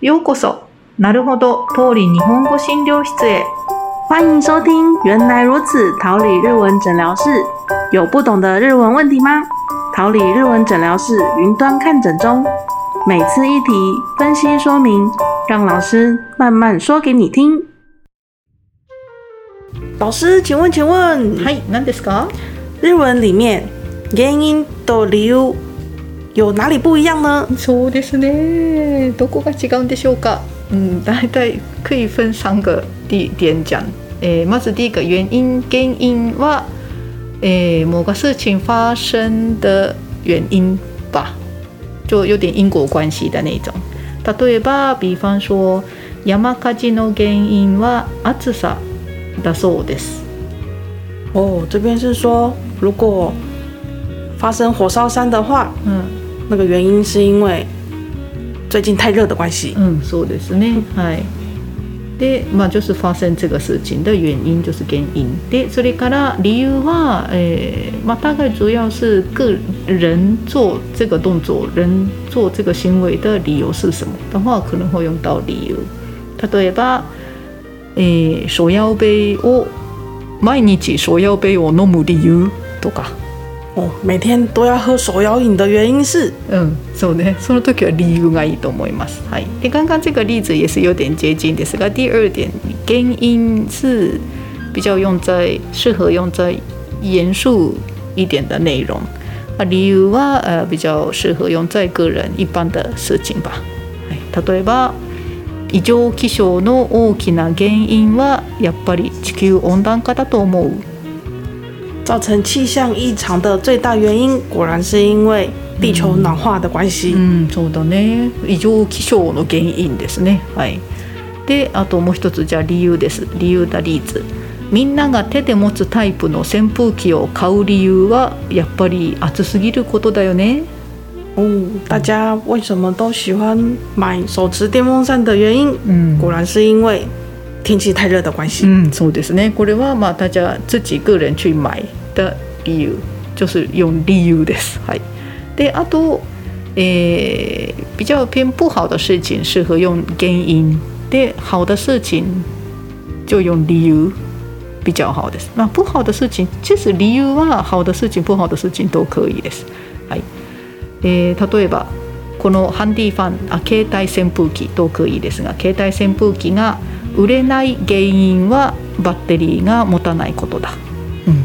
ようこそ。なるほど、通り日本語診療室へ。欢迎收听《原来如此》桃李日文诊疗室。有不懂的日文问题吗？桃李日文诊疗室云端看诊中，每次一题分析说明，让老师慢慢说给你听。老师，请问，请问，はい、何ですか日文里面原因と理由 有哪里不一样呢？そうですね。どこが違うんでしょうか。嗯，大概可以分三个地点讲。诶，まず第一个原因，原因は，诶，某个事情发生的原因吧，就有点因果关系的那种。例えば，比方说，山火事の原因は暑さだそうです。哦，这边是说，如果发生火烧山的话，嗯那个原因是因为最近太热的关系。嗯，そうですね。はい。で、まあ就是发生这个事情的原因就是原因。で、それから理由は、えー、まあ大概主要是个人做这个动作，人做这个行为的理由是什么的话，可能会用到理由。例えば、えー、手摇杯を毎日手摇杯を飲む理由とか。哦，每天都要喝手摇饮的原因是，うん、そうね。その時は理由がいいと思います。はい。で、刚刚这个例子也是有点接近ですが、第二点原因是比较用在适合用在严肃一点的内容，啊，理由は呃比较适合用在个人一般的事情吧。はい。例えば。異常気象の大きな原因はやっぱり地球温暖化だと思う。造成气象异常的最大原因，果然是因为地球暖化的关系。うん、そうだね。異常気象の原因ですね。はい。で、あともう一つじゃあ理由です。理由だリーズ。みんなが手で持つタイプの扇風機を買う理由はやっぱり暑すぎることだよね。哦，大家为什么都喜欢买手持电风扇的原因，うん。果然是因为天气太热的关系。うん、そうですね。これはまあ大家自己个人去买的理由，就是用理由です。はい。で、あと、えー比较偏不好的事情适合用原因，で好的事情就用理由比较好です。まあ不好的事情，其实理由は好的事情、不好的事情都可以です。はい。えー例えばこのハンディファンあ携帯扇風機都可以ですが携帯扇風機が売れない原因はバッテリーが持たないことだ。うん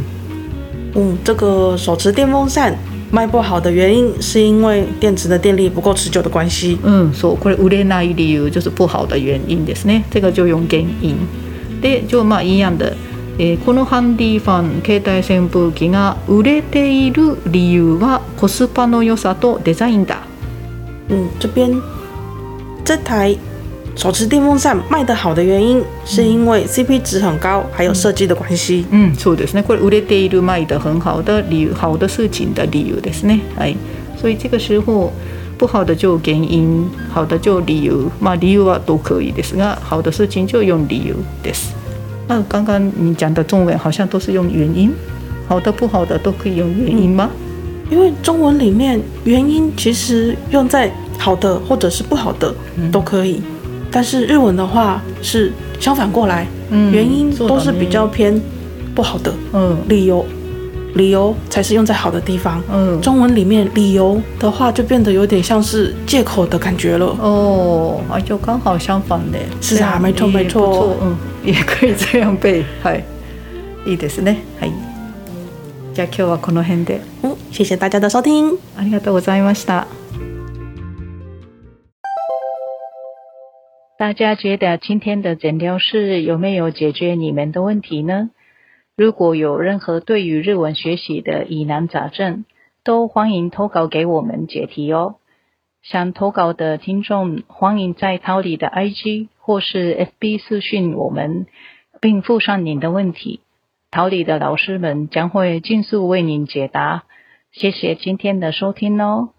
嗯，这个手持电风扇卖不好的原因，是因为电池的电力不够持久的关系。うん、そうこれ売れない理由就是不好的原因ですね。这个就用原因。で、就まあ一样的。えーこのハンディファン携帯扇風機が売れている理由はコスパの良さとデザインだ。嗯，这边这台手持电风扇卖得好的原因，是因为 CP 值很高，还有设计的关系。うん、そうですね。これ売れている卖的很好的理由，好的事情的理由ですね。はい。所以这个时候不好的就原因，好的就理由。まあ理由は都可以ですが，好的事情就用理由です。那刚刚你讲的中文好像都是用原因，好的不好的都可以用原因吗？因为中文里面原因其实用在好的或者是不好的都可以， 但是日文的话是相反过来，嗯原因そうだね都是比较偏不好的，嗯理由理由才是用在好的地方。嗯。中文里面理由的话就变得有点像是借口的感觉了。哦，啊，就刚好相反的。是啊这样没错也没错不错嗯，也可以这样背。はい。いいですね。はい。じゃあ今日はこの辺で。嗯，谢谢大家的收听。ありがとうございました。 大家觉得今天的诊疗室有没有解决你们的问题呢？如果有任何对于日文学习的疑难杂症，都欢迎投稿给我们解题哦。想投稿的听众，欢迎在桃李的 IG 或是 FB 私讯我们，并附上您的问题。桃李的老师们将会尽速为您解答。谢谢今天的收听哦。